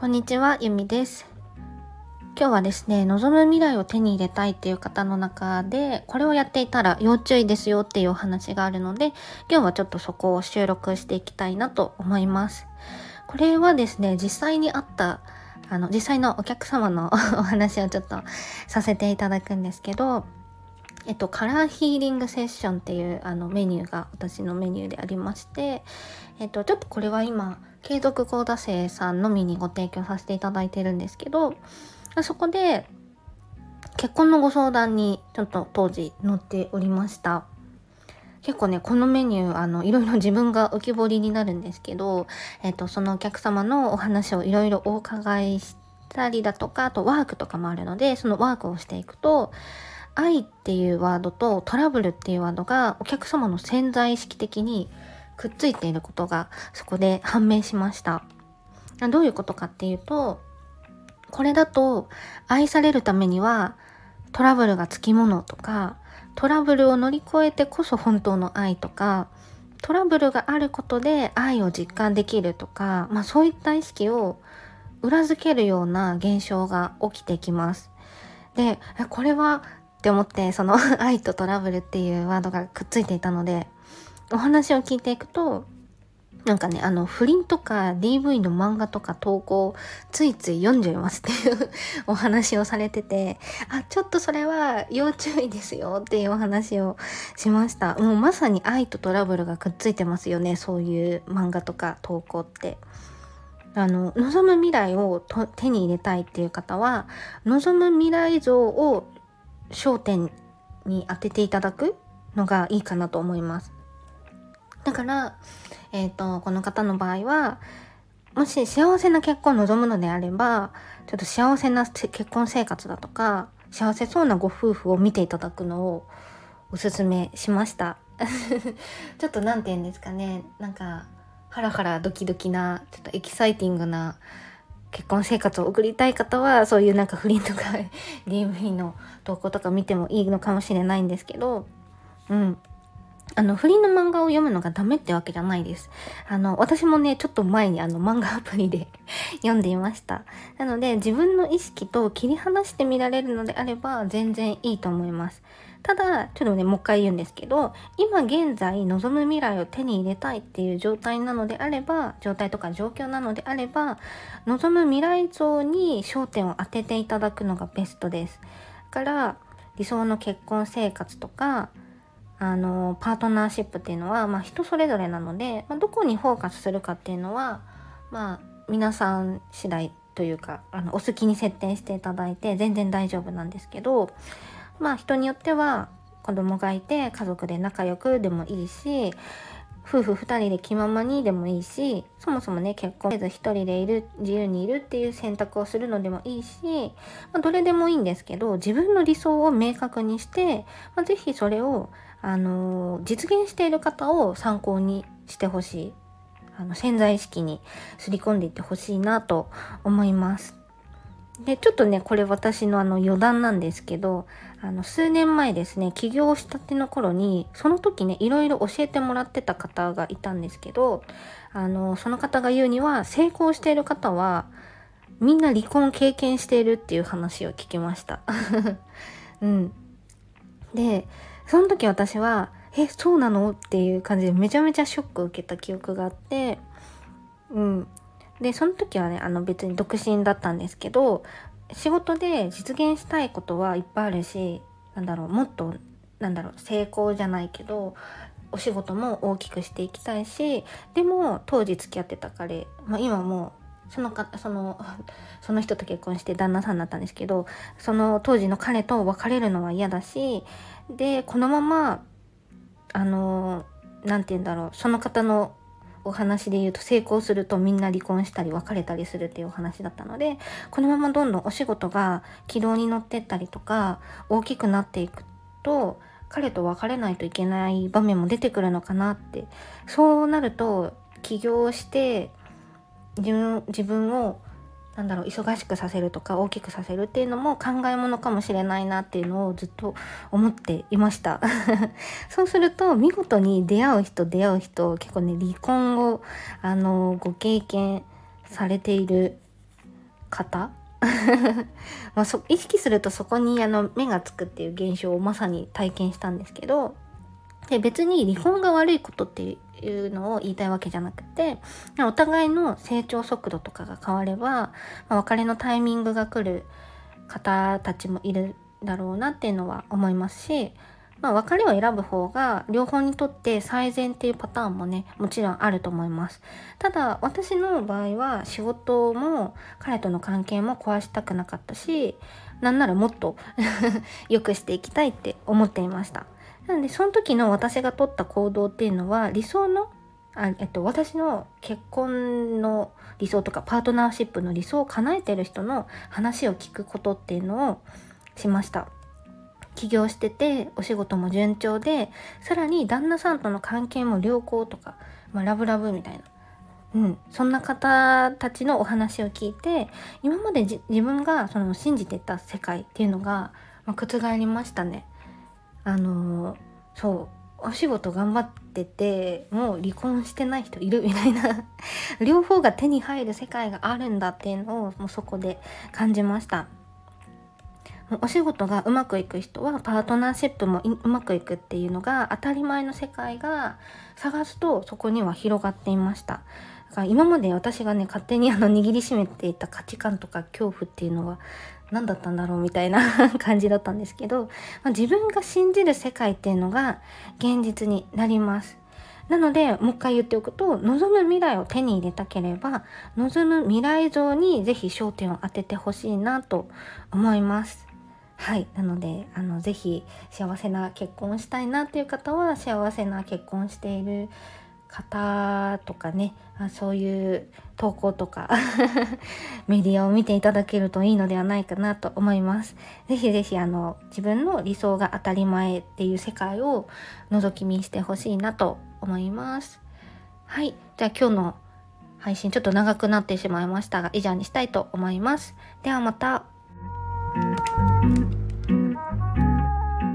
こんにちは、ゆみです。今日はですね、望む未来を手に入れたいっていう方の中で、これをやっていたら要注意ですよっていうお話があるので、今日はちょっとそこを収録していきたいなと思います。これはですね、実際にあった、あの、実際のお客様の お話をちょっとさせていただくんですけど、えっと、カラーヒーリングセッションっていうあのメニューが私のメニューでありまして、えっと、ちょっとこれは今、継続講座生さんのみにご提供させていただいてるんですけど、そこで結婚のご相談にちょっと当時載っておりました。結構ね、このメニュー、あの、いろいろ自分が浮き彫りになるんですけど、えっ、と、そのお客様のお話をいろいろお伺いしたりだとか、あとワークとかもあるので、そのワークをしていくと、愛っていうワードとトラブルっていうワードがお客様の潜在意識的にくっついていることがそこで判明しました。どういうことかっていうと、これだと愛されるためにはトラブルがつきものとか、トラブルを乗り越えてこそ本当の愛とか、トラブルがあることで愛を実感できるとか、まあそういった意識を裏付けるような現象が起きてきます。で、これはって思って、その 愛とトラブルっていうワードがくっついていたので、お話を聞いていくと、なんかね、あの、不倫とか DV の漫画とか投稿、ついつい読んじゃいますっていう お話をされてて、あ、ちょっとそれは要注意ですよっていうお話をしました。もうまさに愛とトラブルがくっついてますよね、そういう漫画とか投稿って。あの、望む未来を手に入れたいっていう方は、望む未来像を焦点に当てていただくのがいいかなと思います。だから、えっ、ー、と、この方の場合は、もし幸せな結婚を望むのであれば、ちょっと幸せな結婚生活だとか、幸せそうなご夫婦を見ていただくのをおすすめしました。ちょっと何て言うんですかね、なんか、ハラハラドキドキな、ちょっとエキサイティングな結婚生活を送りたい方は、そういうなんか不倫とか DV の投稿とか見てもいいのかもしれないんですけど、うん。あの、不倫の漫画を読むのがダメってわけじゃないです。あの、私もね、ちょっと前にあの漫画アプリで 読んでいました。なので、自分の意識と切り離して見られるのであれば、全然いいと思います。ただ、ちょっとね、もう一回言うんですけど、今現在望む未来を手に入れたいっていう状態なのであれば、状態とか状況なのであれば、望む未来像に焦点を当てていただくのがベストです。だから、理想の結婚生活とか、あの、パートナーシップっていうのは、まあ人それぞれなので、まあ、どこにフォーカスするかっていうのは、まあ皆さん次第というか、あの、お好きに設定していただいて全然大丈夫なんですけど、まあ人によっては子供がいて家族で仲良くでもいいし夫婦2人で気ままにでもいいしそもそもね結婚せず1人でいる自由にいるっていう選択をするのでもいいし、まあ、どれでもいいんですけど自分の理想を明確にして、まあ、是非それを、あのー、実現している方を参考にしてほしいあの潜在意識にすり込んでいってほしいなと思います。で、ちょっとね、これ私のあの余談なんですけど、あの、数年前ですね、起業したての頃に、その時ね、いろいろ教えてもらってた方がいたんですけど、あの、その方が言うには、成功している方は、みんな離婚経験しているっていう話を聞きました。うん。で、その時私は、え、そうなの？っていう感じでめちゃめちゃショックを受けた記憶があって、うん。で、その時はね、あの別に独身だったんですけど、仕事で実現したいことはいっぱいあるし、なんだろう、もっと、なんだろう、成功じゃないけど、お仕事も大きくしていきたいし、でも当時付き合ってた彼、まあ、今もうそのか、その、その人と結婚して旦那さんになったんですけど、その当時の彼と別れるのは嫌だし、で、このまま、あの、なんて言うんだろう、その方のお話で言うと成功するとみんな離婚したり別れたりするっていうお話だったのでこのままどんどんお仕事が軌道に乗ってったりとか大きくなっていくと彼と別れないといけない場面も出てくるのかなって。そうなると起業して自分をなんだろう忙しくさせるとか大きくさせるっていうのも考えものかもしれないなっていうのをずっと思っていました。そうすると見事に出会う人出会う人結構ね離婚をあのご経験されている方。まあそ意識するとそこにあの目がつくっていう現象をまさに体験したんですけどで別に離婚が悪いことっていうのを言いたいわけじゃなくてお互いの成長速度とかが変われば、まあ、別れのタイミングが来る方たちもいるだろうなっていうのは思いますしまあ、別れを選ぶ方が両方にとって最善っていうパターンもねもちろんあると思います。ただ私の場合は仕事も彼との関係も壊したくなかったしなんならもっと 良くしていきたいって思っていました。なのでその時の私が取った行動っていうのは理想のあえっと、私の結婚の理想とかパートナーシップの理想を叶えてる人の話を聞くことっていうのをしました。起業しててお仕事も順調でさらに旦那さんとの関係も良好とか、まあ、ラブラブみたいなうん、そんな方たちのお話を聞いて今まで自分がその信じてた世界っていうのが、まあ、覆りましたね。あの、そうお仕事頑張っててもう離婚してない人いるみたいな 両方が手に入る世界があるんだっていうのをもうそこで感じました。お仕事がうまくいく人はパートナーシップもうまくいくっていうのが当たり前の世界が探すとそこには広がっていました。だから今まで私がね勝手にあの握りしめていた価値観とか恐怖っていうのは何だったんだろうみたいな 感じだったんですけど、まあ、自分が信じる世界っていうのが現実になります。なので、もう一回言っておくと、望む未来を手に入れたければ、望む未来像にぜひ焦点を当ててほしいなと思います。はいなのであのぜひ幸せな結婚したいなっていう方は幸せな結婚している方とかねあそういう投稿とか メディアを見ていただけるといいのではないかなと思います。ぜひぜひあの自分の理想が当たり前っていう世界を覗き見してほしいなと思います。はい。じゃあ今日の配信ちょっと長くなってしまいましたが以上にしたいと思います。ではまた。